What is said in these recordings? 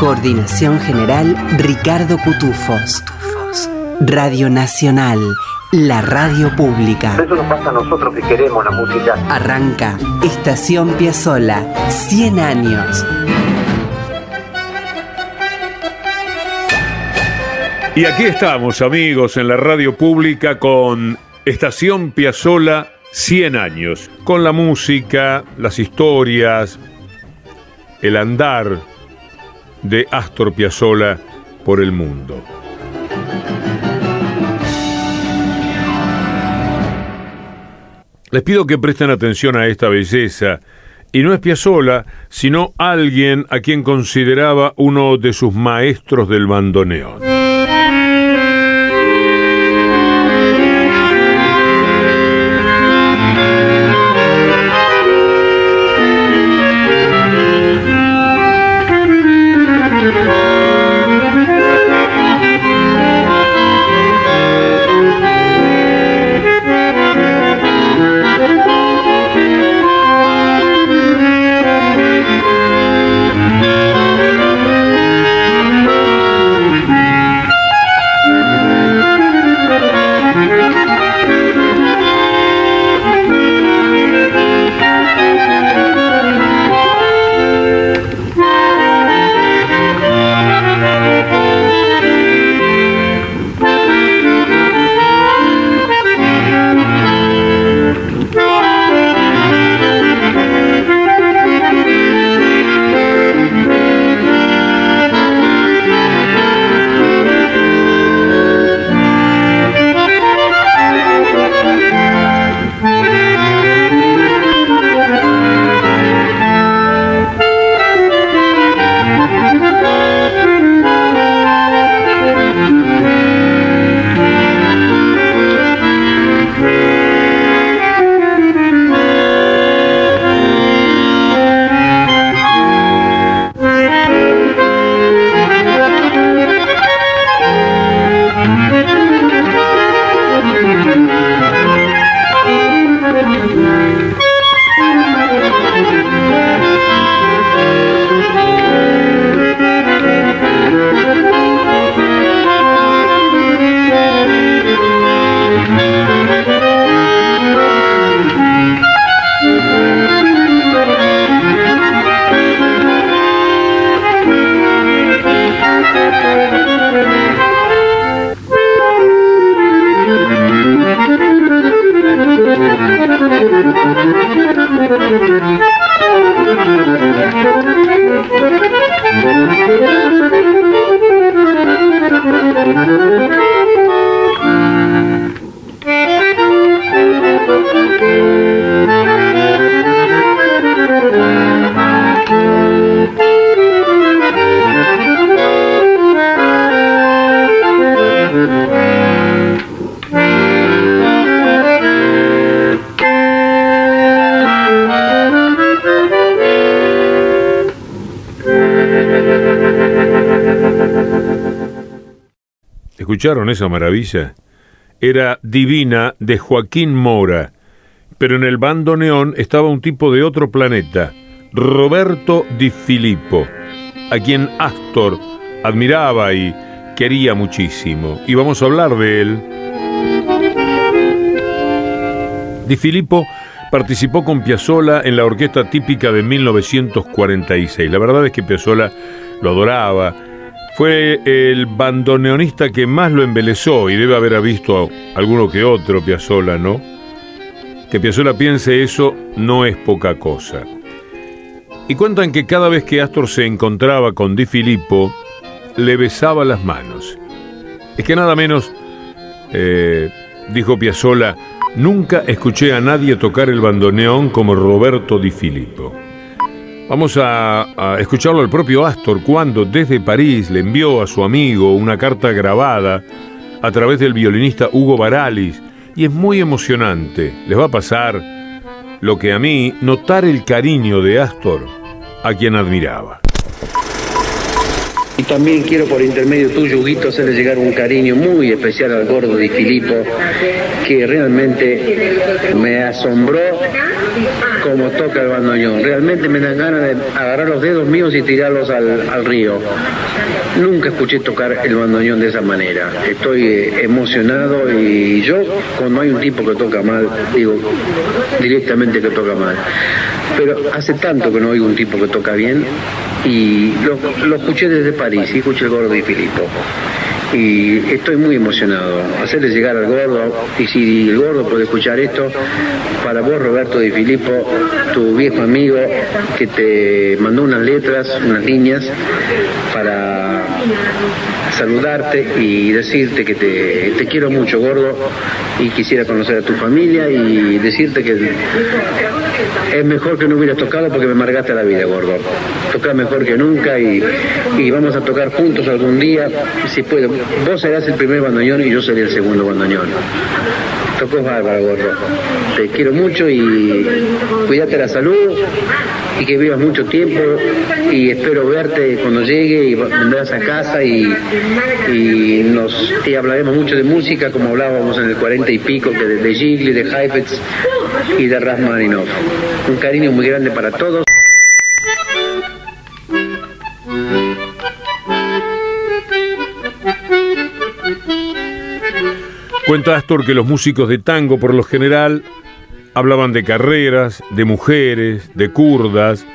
Coordinación General Ricardo Cutufos. Radio Nacional, la radio pública. Eso nos pasa a nosotros que queremos la música. Arranca Estación Piazzola, 100 años. Y aquí estamos, amigos, en la radio pública con Estación Piazzola 100 años, con la música, las historias, el andar de Astor Piazzolla por el mundo. Les pido que presten atención a esta belleza, y no es Piazzolla, sino alguien a quien consideraba uno de sus maestros del bandoneón. Thank you. ¿Escucharon esa maravilla? Era Divina de Joaquín Mora, pero en el bandoneón estaba un tipo de otro planeta, Roberto Di Filippo, a quien Astor admiraba y quería muchísimo. Y vamos a hablar de él. Di Filippo participó con Piazzolla en la orquesta típica de 1946. La verdad es que Piazzolla lo adoraba, fue el bandoneonista que más lo embelezó y debe haber visto alguno que otro Piazzolla, ¿no? Que Piazzolla piense eso no es poca cosa. Y cuentan que cada vez que Astor se encontraba con Di Filippo, le besaba las manos. Es que nada menos, eh, dijo Piazzolla, nunca escuché a nadie tocar el bandoneón como Roberto Di Filippo. Vamos a, escucharlo al propio Astor cuando desde París le envió a su amigo una carta grabada a través del violinista Hugo Baralis y es muy emocionante. Les va a pasar lo que a mí notar el cariño de Astor a quien admiraba. Y también quiero por intermedio tuyo, Huguito, hacerle llegar un cariño muy especial al gordo de Filipo, que realmente me asombró como toca el bandoneón. Realmente me dan ganas de agarrar los dedos míos y tirarlos al, río. Nunca escuché tocar el bandoneón de esa manera. Estoy eh, emocionado y yo, cuando hay un tipo que toca mal, digo directamente que toca mal. Pero hace tanto que no oigo un tipo que toca bien y lo, lo escuché desde París y escuché el gordo y Filipo y estoy muy emocionado. Hacerle llegar al gordo, y si el gordo puede escuchar esto, para vos Roberto Di Filippo, tu viejo amigo que te mandó unas letras, unas líneas para saludarte y decirte que te, te quiero mucho gordo y quisiera conocer a tu familia y decirte que es mejor que no hubieras tocado porque me amargaste la vida, gordo. Toca mejor que nunca y, vamos a tocar juntos algún día, si puedo. Vos serás el primer bandoneón y yo seré el segundo bandoneón. Tocó bárbaro, gordo. Te quiero mucho y cuídate la salud y que vivas mucho tiempo y espero verte cuando llegue y vendrás a casa y, nos y hablaremos mucho de música como hablábamos en el 40 y pico de, de Gigli, de Heifetz y de Rasmaninov. Un cariño muy grande para todos. Cuenta Astor que los músicos de tango por lo general hablaban de carreras, de mujeres, de kurdas,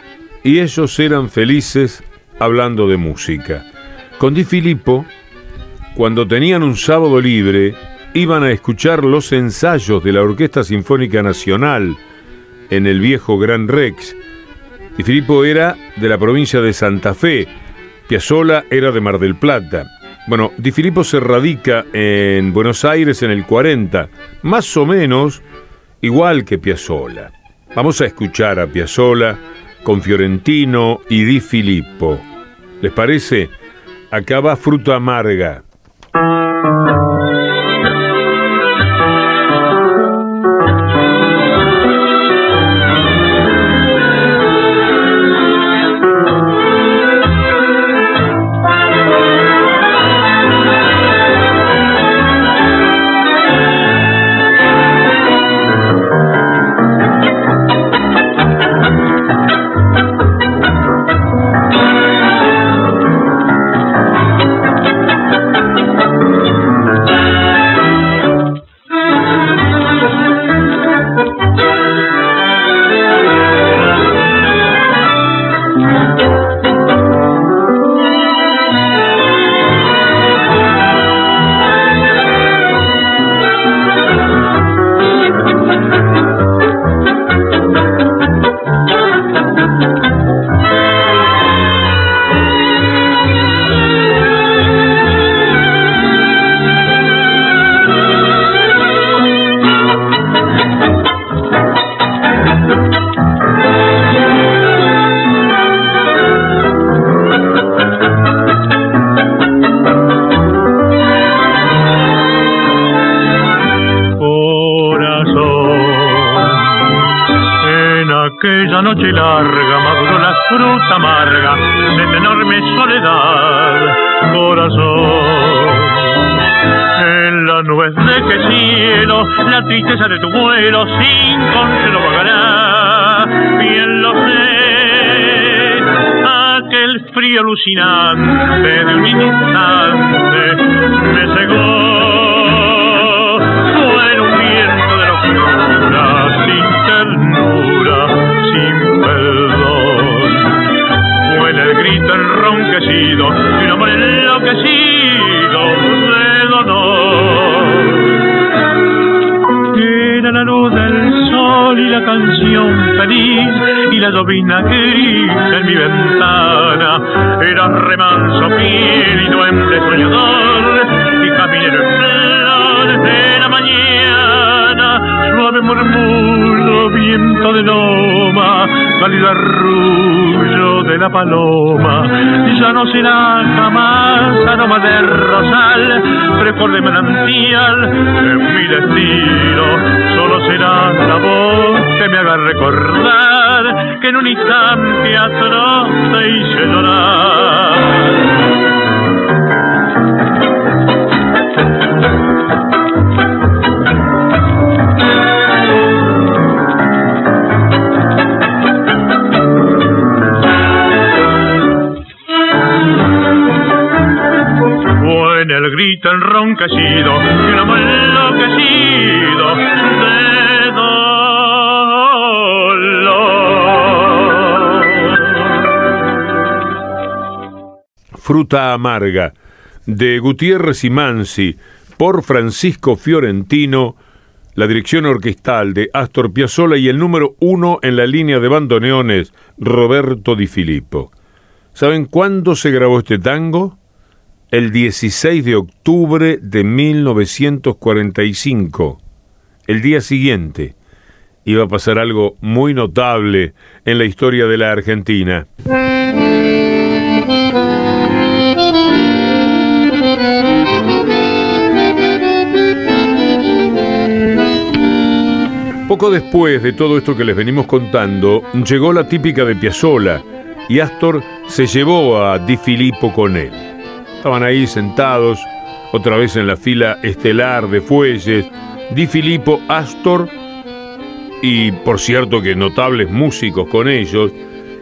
y ellos eran felices hablando de música. Con Di Filippo, cuando tenían un sábado libre, iban a escuchar los ensayos de la Orquesta Sinfónica Nacional en el viejo Gran Rex. Di Filippo era de la provincia de Santa Fe, Piazzolla era de Mar del Plata. Bueno, Di Filippo se radica en Buenos Aires en el 40, más o menos igual que Piazzolla. Vamos a escuchar a Piazzolla con Fiorentino y Di Filippo. ¿Les parece? Acá va Fruta Amarga. noche larga maduró la fruta amarga de tu enorme soledad, corazón. En la nuez de que cielo, la tristeza de tu vuelo sin consuelo pagará, bien lo sé. Aquel frío alucinante de un instante me cegó. Fue un viento de locura sin ternura sin perdón. Fue el grito enronquecido de un amor enloquecido de dolor. Era la luz del sol y la canción feliz y la llovina gris en mi ventana. Era remanso fiel y duende soñador y caminero en de la mañana tierra de murmullo, viento de loma, cálido arrullo de la paloma. y Ya no será jamás aroma de rosal, frescor de manantial, en mi destino solo será la voz que me haga recordar que en un instante atroz te hice llorar. El grito enronquecido y un amor enloquecido de dolor. Fruta amarga de Gutiérrez y Mansi por Francisco Fiorentino, la dirección orquestal de Astor Piazzolla y el número uno en la línea de bandoneones, Roberto Di Filippo. ¿Saben cuándo se grabó este tango? El 16 de octubre de 1945. El día siguiente iba a pasar algo muy notable en la historia de la Argentina. Poco después de todo esto que les venimos contando, llegó la típica de Piazzola y Astor se llevó a Di Filippo con él. Estaban ahí sentados, otra vez en la fila estelar de fuelles, Di Filippo, Astor y, por cierto, que notables músicos con ellos,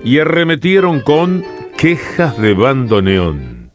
y arremetieron con quejas de bandoneón.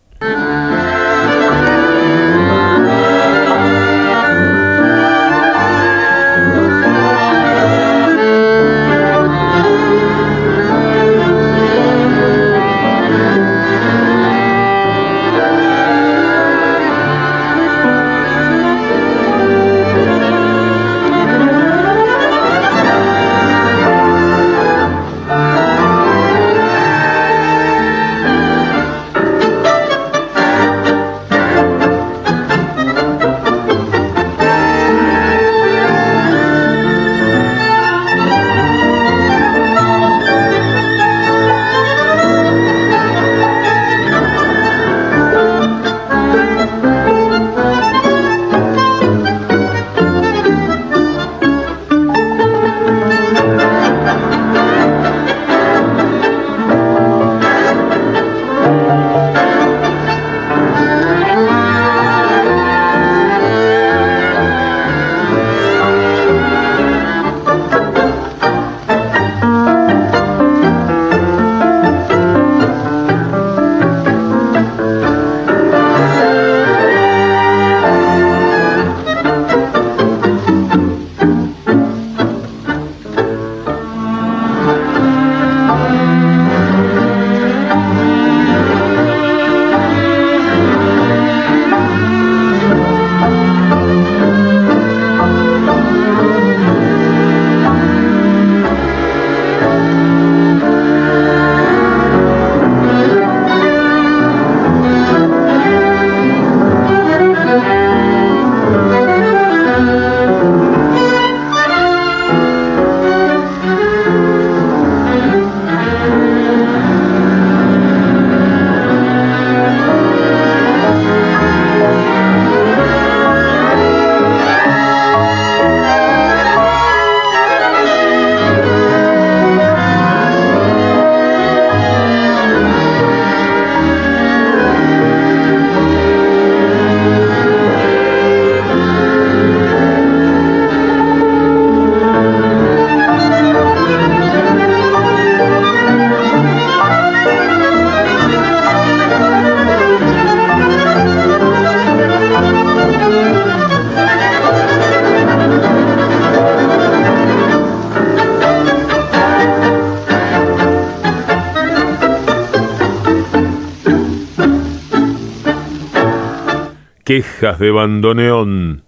Quejas de bandoneón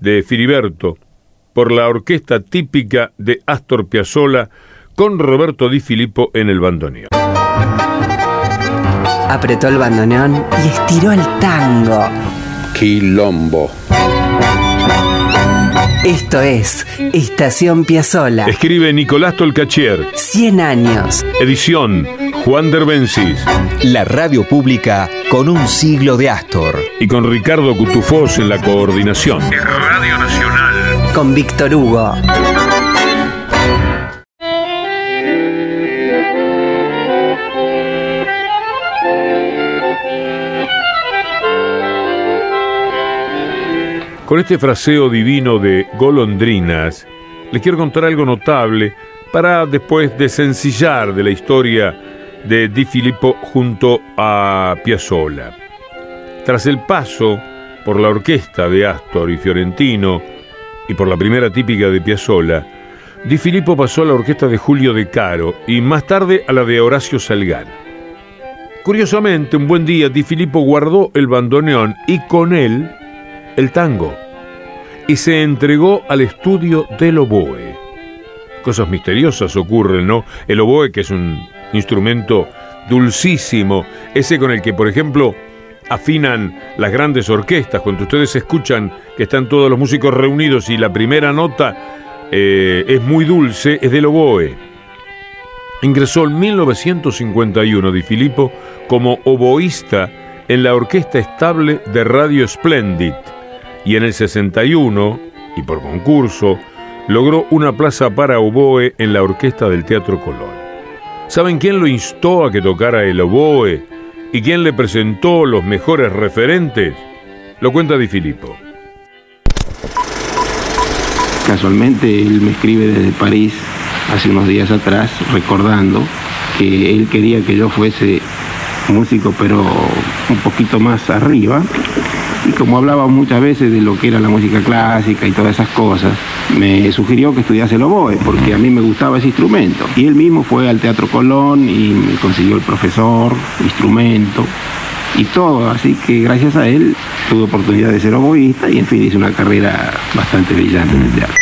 de Filiberto por la orquesta típica de Astor Piazzolla con Roberto Di Filippo en el bandoneón. Apretó el bandoneón y estiró el tango. Quilombo. Esto es Estación Piazzola. Escribe Nicolás Tolcachier. 100 años. Edición Juan Derbencis. La radio pública con un siglo de Astor. Y con Ricardo Cutufós en la coordinación. Radio Nacional. Con Víctor Hugo. Con este fraseo divino de golondrinas, les quiero contar algo notable para después desencillar de la historia de Di Filippo junto a Piazzolla. Tras el paso por la orquesta de Astor y Fiorentino y por la primera típica de Piazzolla, Di Filippo pasó a la orquesta de Julio De Caro y más tarde a la de Horacio Salgán. Curiosamente, un buen día Di Filippo guardó el bandoneón y con él el tango y se entregó al estudio del oboe. Cosas misteriosas ocurren, ¿no? El oboe, que es un instrumento dulcísimo, ese con el que, por ejemplo, afinan las grandes orquestas. Cuando ustedes escuchan que están todos los músicos reunidos y la primera nota eh, es muy dulce, es del oboe. Ingresó en 1951 Di Filippo como oboísta en la Orquesta Estable de Radio Splendid y en el 61, y por concurso, logró una plaza para oboe en la orquesta del Teatro Colón. ¿Saben quién lo instó a que tocara el oboe y quién le presentó los mejores referentes? Lo cuenta Di Filippo. Casualmente él me escribe desde París hace unos días atrás recordando que él quería que yo fuese músico pero un poquito más arriba y como hablaba muchas veces de lo que era la música clásica y todas esas cosas, me sugirió que estudiase el oboe, porque a mí me gustaba ese instrumento. Y él mismo fue al Teatro Colón y me consiguió el profesor, instrumento y todo. Así que gracias a él tuve oportunidad de ser oboísta y en fin hice una carrera bastante brillante en el teatro.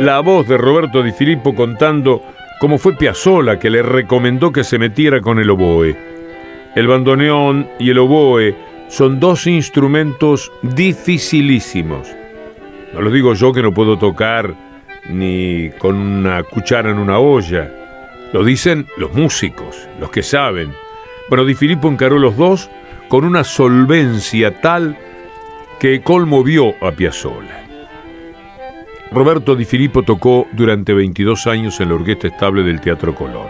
La voz de Roberto Di Filippo contando como fue Piazzolla que le recomendó que se metiera con el oboe. El bandoneón y el oboe son dos instrumentos dificilísimos. No lo digo yo que no puedo tocar ni con una cuchara en una olla. Lo dicen los músicos, los que saben. Bueno, Di Filippo encaró los dos con una solvencia tal que conmovió a Piazzolla. Roberto Di Filippo tocó durante 22 años en la orquesta estable del Teatro Colón.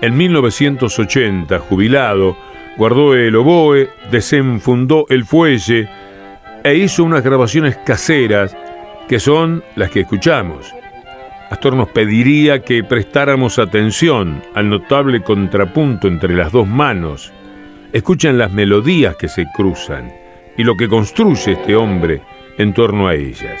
En 1980, jubilado, guardó el oboe, desenfundó el fuelle e hizo unas grabaciones caseras que son las que escuchamos. Astor nos pediría que prestáramos atención al notable contrapunto entre las dos manos. Escuchen las melodías que se cruzan y lo que construye este hombre en torno a ellas.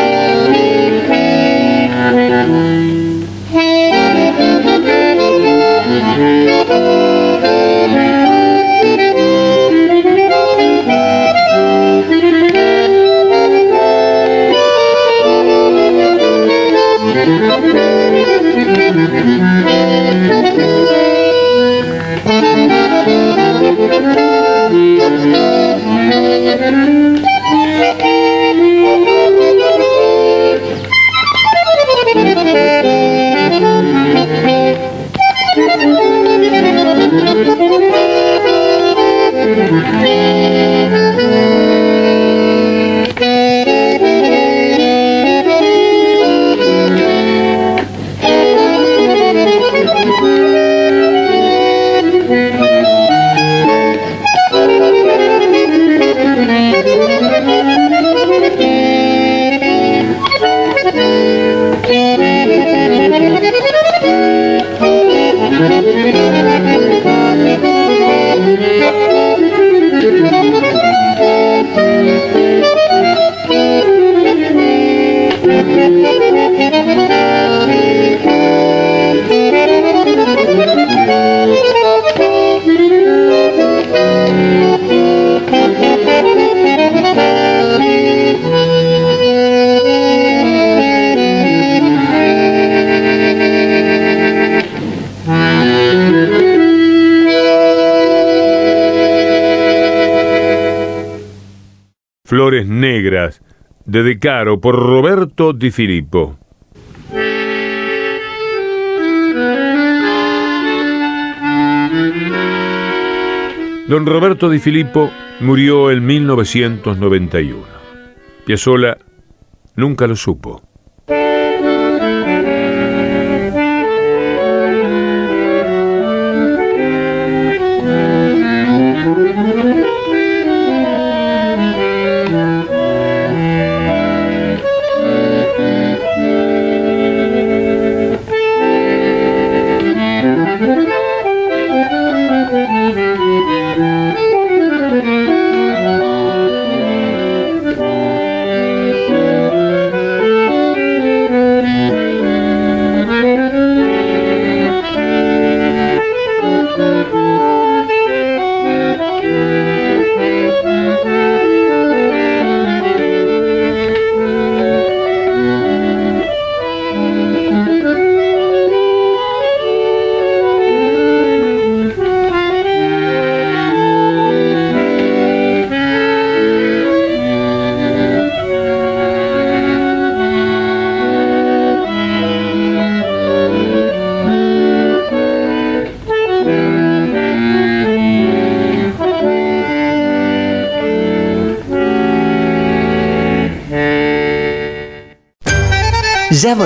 De Decaro, por Roberto Di Filippo. Don Roberto Di Filippo murió en 1991. Piazzolla nunca lo supo.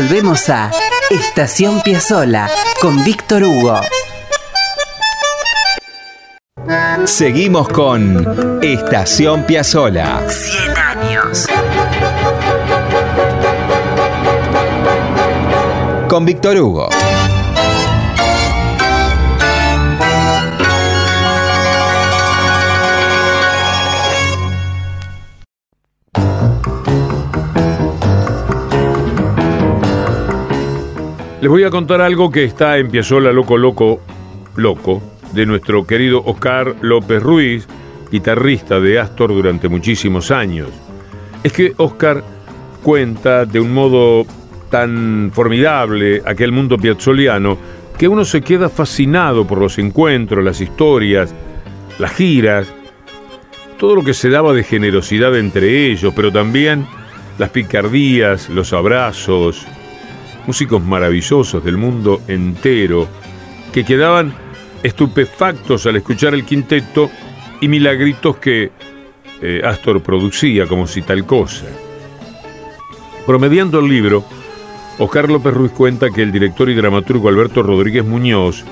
Volvemos a Estación Piazzola con Víctor Hugo. Seguimos con Estación Piazzola. 100 años. Con Víctor Hugo. Les voy a contar algo que está en Piazzola Loco Loco Loco de nuestro querido Oscar López Ruiz, guitarrista de Astor durante muchísimos años. Es que Oscar cuenta de un modo tan formidable aquel mundo piazzoliano que uno se queda fascinado por los encuentros, las historias, las giras, todo lo que se daba de generosidad entre ellos, pero también las picardías, los abrazos, músicos maravillosos del mundo entero, que quedaban estupefactos al escuchar el quinteto y milagritos que eh, Astor producía como si tal cosa. Promediando el libro, Oscar López Ruiz cuenta que el director y dramaturgo Alberto Rodríguez Muñoz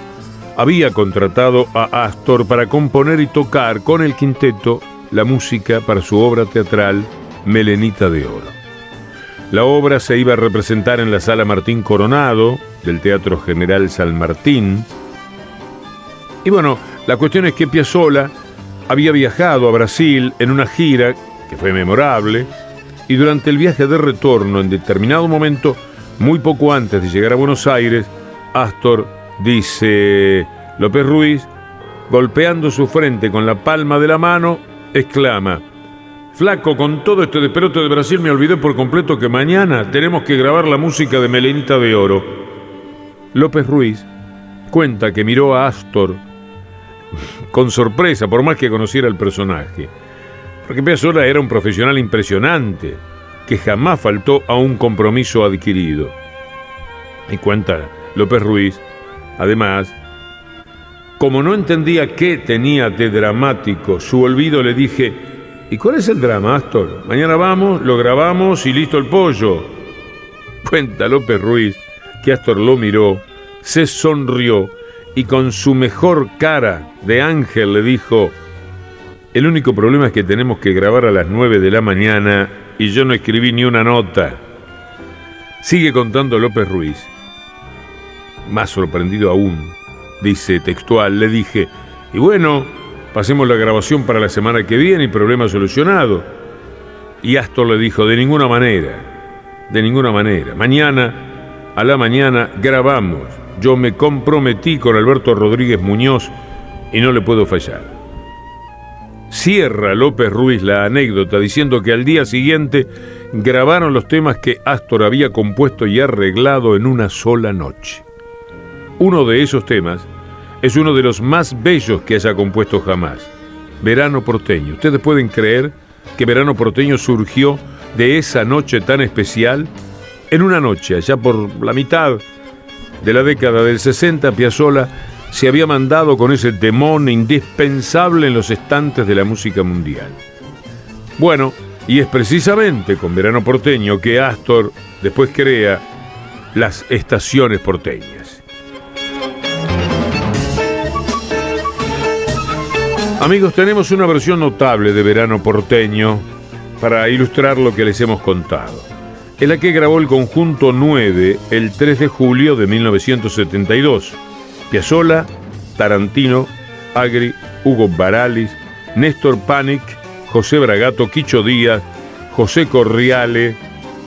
había contratado a Astor para componer y tocar con el quinteto la música para su obra teatral Melenita de Oro. La obra se iba a representar en la sala Martín Coronado del Teatro General San Martín. Y bueno, la cuestión es que Piazzolla había viajado a Brasil en una gira que fue memorable y durante el viaje de retorno, en determinado momento, muy poco antes de llegar a Buenos Aires, Astor dice López Ruiz, golpeando su frente con la palma de la mano, exclama, Flaco, con todo este desperote de Brasil me olvidé por completo que mañana tenemos que grabar la música de Melenita de Oro. López Ruiz cuenta que miró a Astor con sorpresa, por más que conociera el personaje. Porque Piazzolla era un profesional impresionante, que jamás faltó a un compromiso adquirido. Y cuenta López Ruiz, además, como no entendía qué tenía de dramático su olvido, le dije, ¿Y cuál es el drama, Astor? Mañana vamos, lo grabamos y listo el pollo. Cuenta López Ruiz que Astor lo miró, se sonrió y con su mejor cara de ángel le dijo, el único problema es que tenemos que grabar a las 9 de la mañana y yo no escribí ni una nota. Sigue contando López Ruiz. Más sorprendido aún, dice textual, le dije, y bueno, Pasemos la grabación para la semana que viene y problema solucionado. Y Astor le dijo, de ninguna manera, de ninguna manera. Mañana, a la mañana, grabamos. Yo me comprometí con Alberto Rodríguez Muñoz y no le puedo fallar. Cierra López Ruiz la anécdota diciendo que al día siguiente grabaron los temas que Astor había compuesto y arreglado en una sola noche. Uno de esos temas es uno de los más bellos que haya compuesto jamás. Verano porteño. Ustedes pueden creer que Verano Porteño surgió de esa noche tan especial. En una noche, allá por la mitad de la década del 60, Piazzolla se había mandado con ese temón indispensable en los estantes de la música mundial. Bueno, y es precisamente con Verano Porteño que Astor después crea las estaciones porteñas. Amigos, tenemos una versión notable de Verano Porteño para ilustrar lo que les hemos contado, en la que grabó el conjunto 9 el 3 de julio de 1972. Piazzolla, Tarantino, Agri, Hugo Baralis, Néstor Panic, José Bragato, Quicho Díaz, José Corriale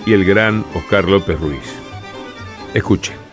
y el gran Oscar López Ruiz. Escuchen.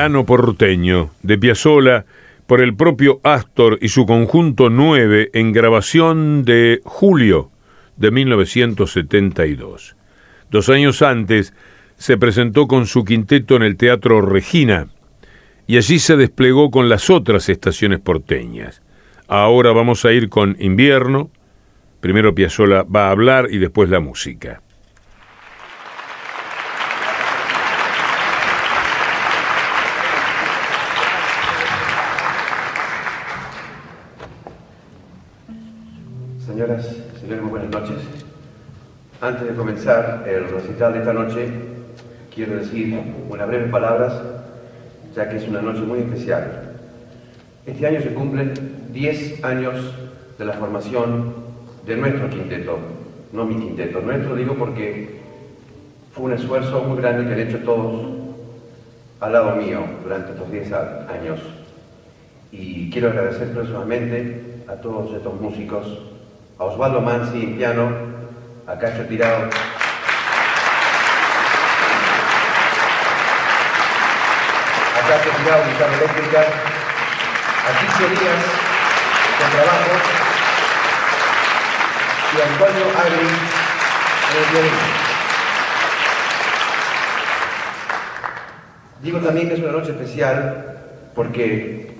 Verano porteño, de Piazzolla, por el propio Astor y su conjunto 9 en grabación de julio de 1972. Dos años antes se presentó con su quinteto en el Teatro Regina y allí se desplegó con las otras estaciones porteñas. Ahora vamos a ir con Invierno, primero Piazzolla va a hablar y después la música. Señoras, señores, muy buenas noches. Antes de comenzar el recital de esta noche, quiero decir unas breves palabras, ya que es una noche muy especial. Este año se cumplen 10 años de la formación de nuestro quinteto, no mi quinteto, nuestro digo porque fue un esfuerzo muy grande que han hecho todos al lado mío durante estos 10 años. Y quiero agradecer personalmente a todos estos músicos a Osvaldo Mansi piano, a Cacho Tirado. A Cacho Tirado, guitarra eléctrica, a Ticio Díaz, con trabajo, y a Antonio Agri en el violín. Digo también que es una noche especial porque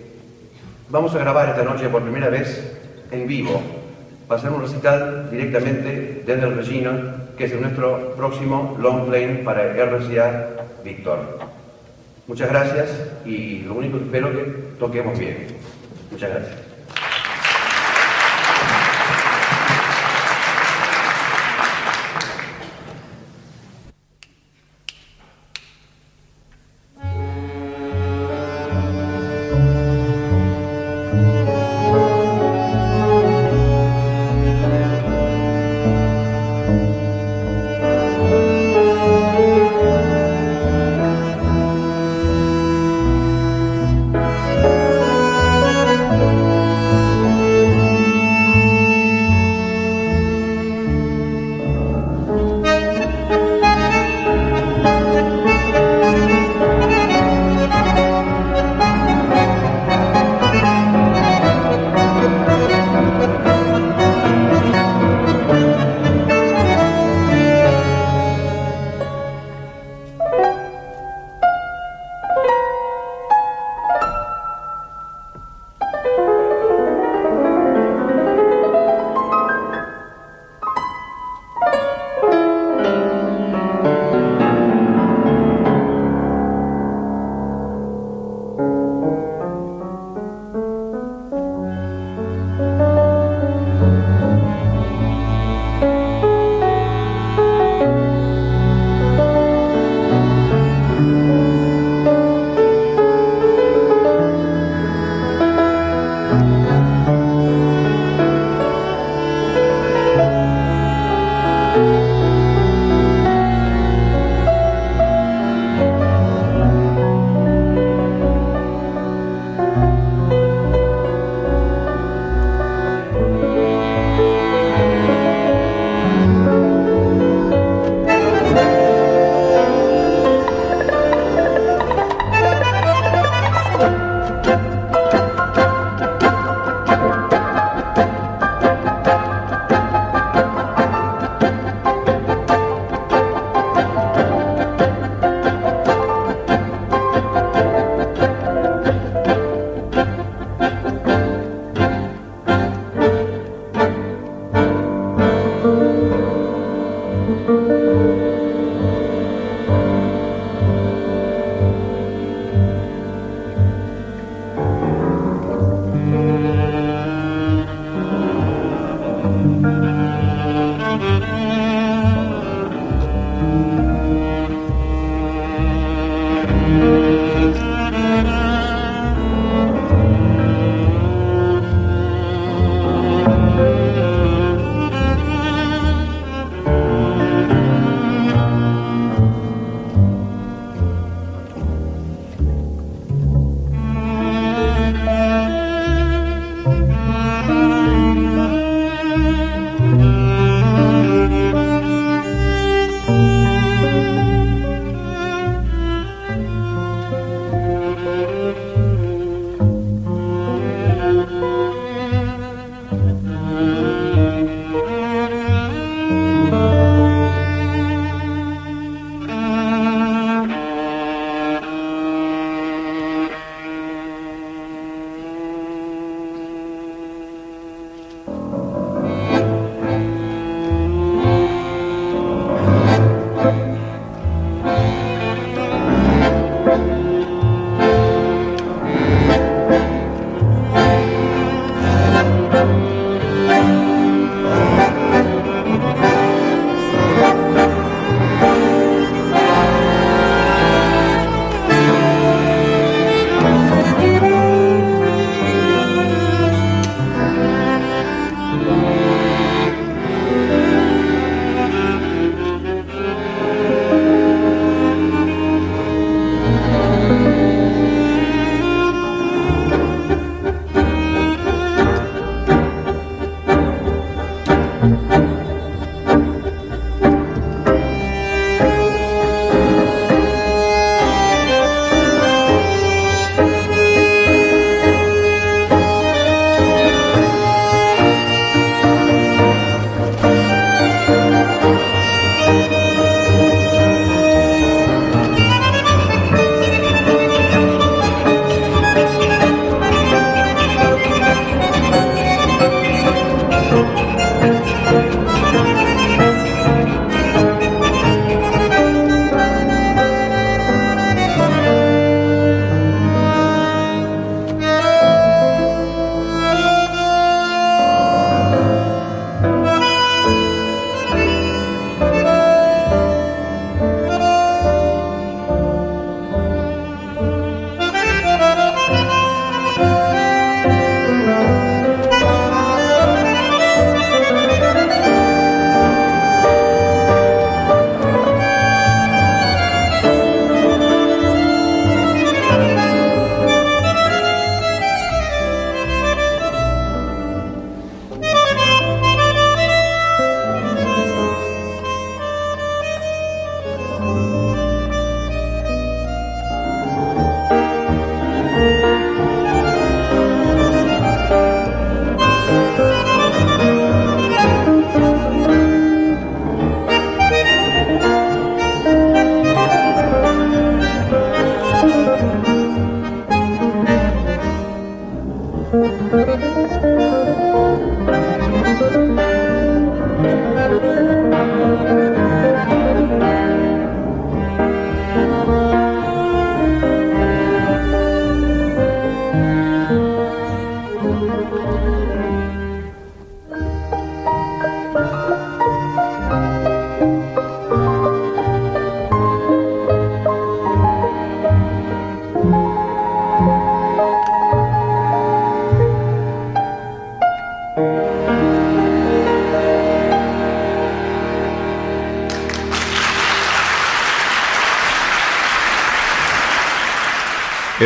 vamos a grabar esta noche por primera vez en vivo va a ser un recital directamente desde el Regina, que es nuestro próximo long play para RCA Víctor. Muchas gracias y lo único que espero es que toquemos bien. Muchas gracias.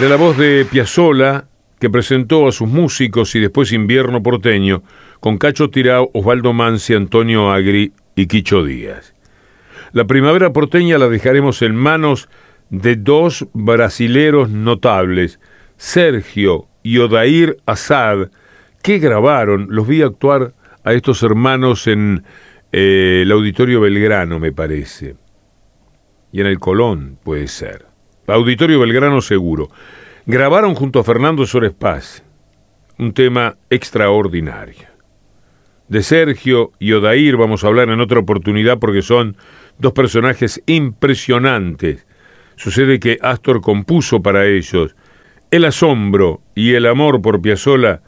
Era la voz de Piazzolla que presentó a sus músicos y después Invierno Porteño con Cacho Tirao, Osvaldo Mansi, Antonio Agri y Quicho Díaz. La primavera porteña la dejaremos en manos de dos brasileros notables, Sergio y Odair Assad, que grabaron, los vi actuar a estos hermanos en eh, el Auditorio Belgrano, me parece. Y en el Colón, puede ser. Auditorio Belgrano seguro. Grabaron junto a Fernando Sores Paz un tema extraordinario. De Sergio y Odair vamos a hablar en otra oportunidad porque son dos personajes impresionantes. Sucede que Astor compuso para ellos. El asombro y el amor por Piazzolla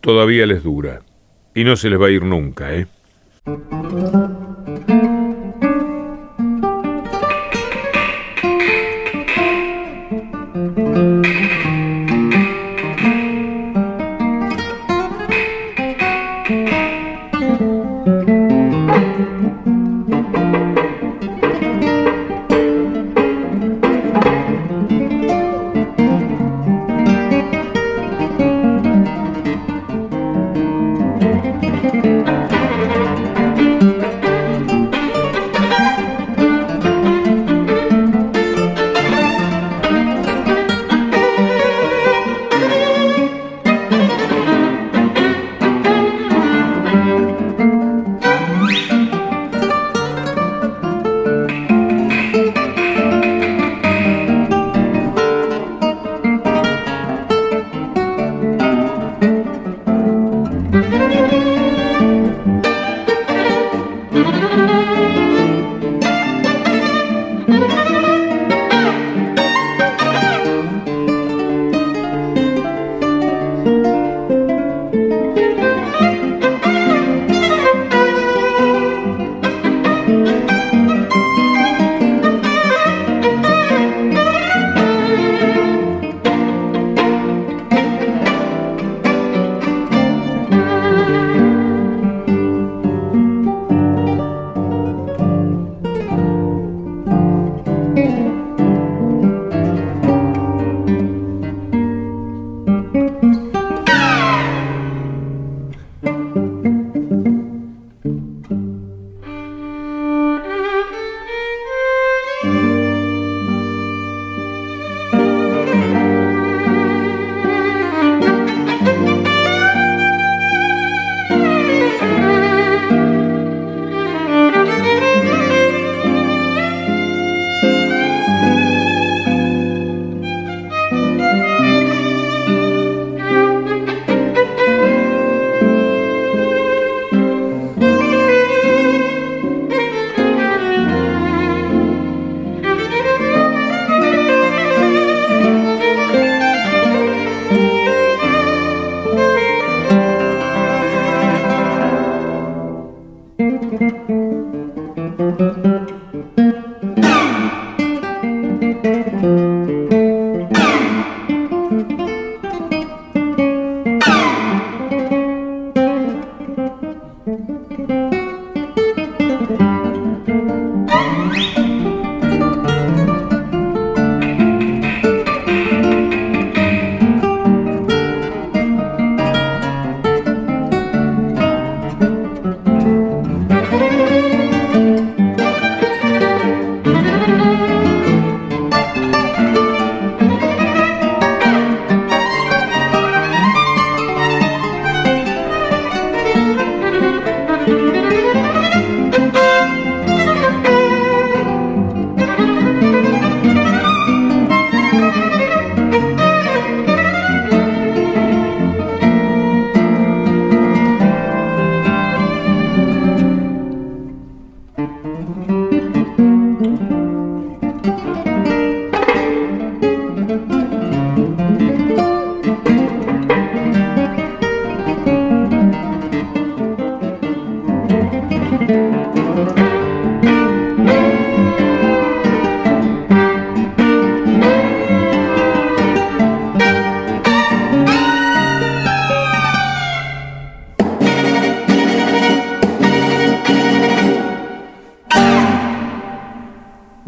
todavía les dura. Y no se les va a ir nunca, ¿eh?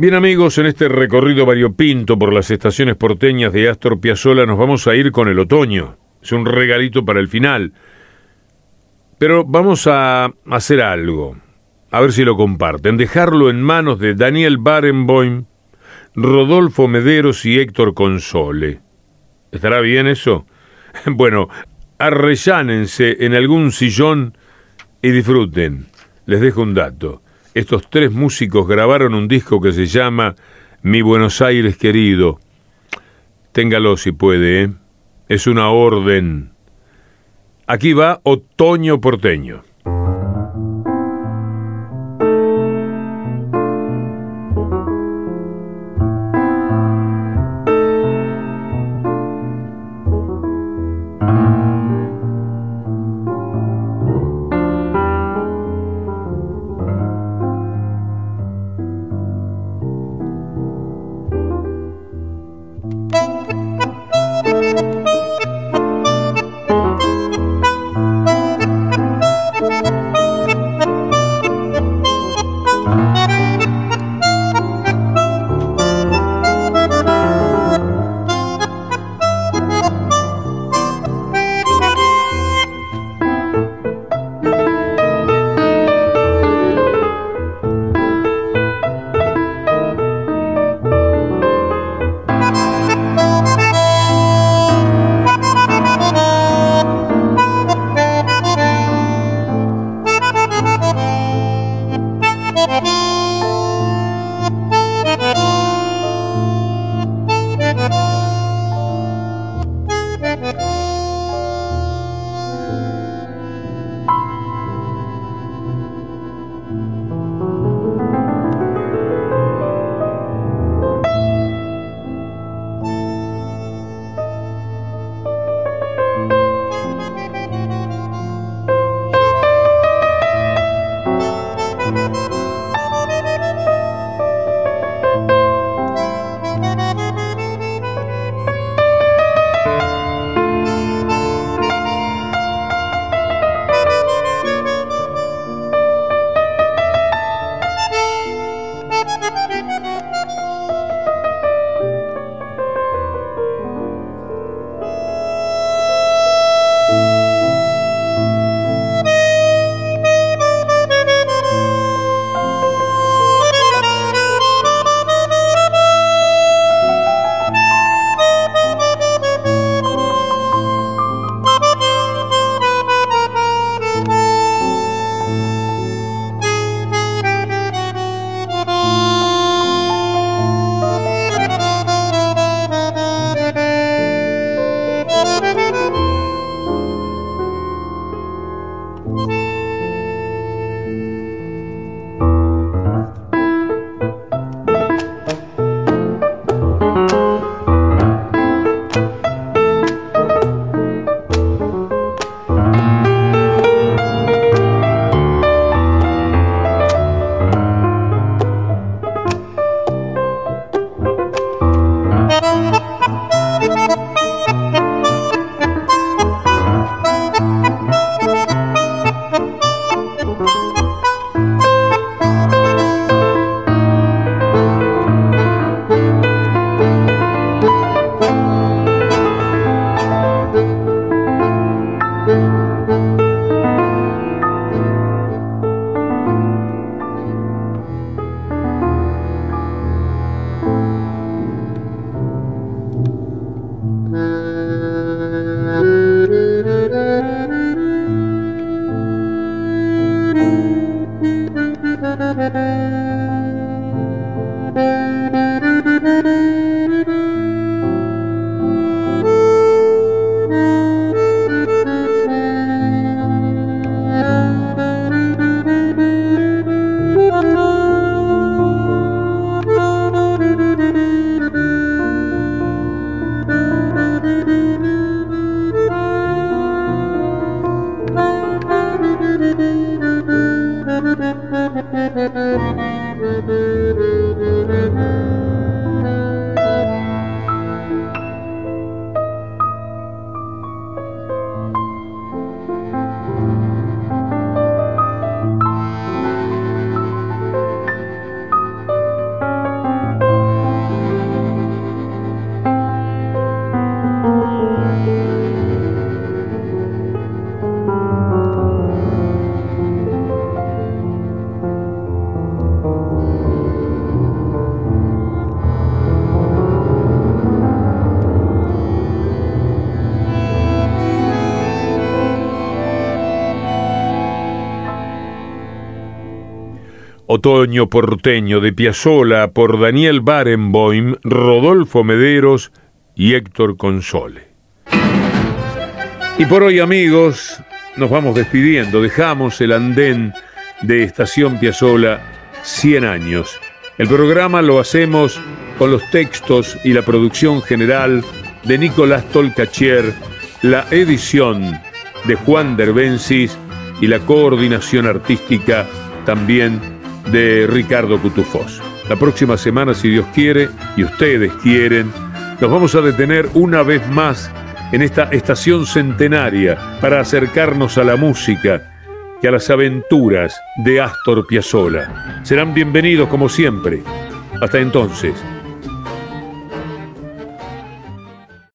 Bien amigos, en este recorrido variopinto por las estaciones porteñas de Astor Piazzolla nos vamos a ir con el otoño. Es un regalito para el final. Pero vamos a hacer algo, a ver si lo comparten, dejarlo en manos de Daniel Barenboim, Rodolfo Mederos y Héctor Console. ¿Estará bien eso? Bueno, arrellánense en algún sillón y disfruten. Les dejo un dato estos tres músicos grabaron un disco que se llama Mi Buenos Aires querido. Téngalo si puede, ¿eh? Es una orden. Aquí va Otoño Porteño. Otoño porteño de Piazzola por Daniel Barenboim, Rodolfo Mederos y Héctor Console. Y por hoy amigos, nos vamos despidiendo, dejamos el andén de Estación Piazzola 100 años. El programa lo hacemos con los textos y la producción general de Nicolás Tolcachier, la edición de Juan Derbensis y la coordinación artística también de Ricardo Cutufós. La próxima semana, si Dios quiere y ustedes quieren, nos vamos a detener una vez más en esta estación centenaria para acercarnos a la música y a las aventuras de Astor Piazzolla. Serán bienvenidos como siempre. Hasta entonces.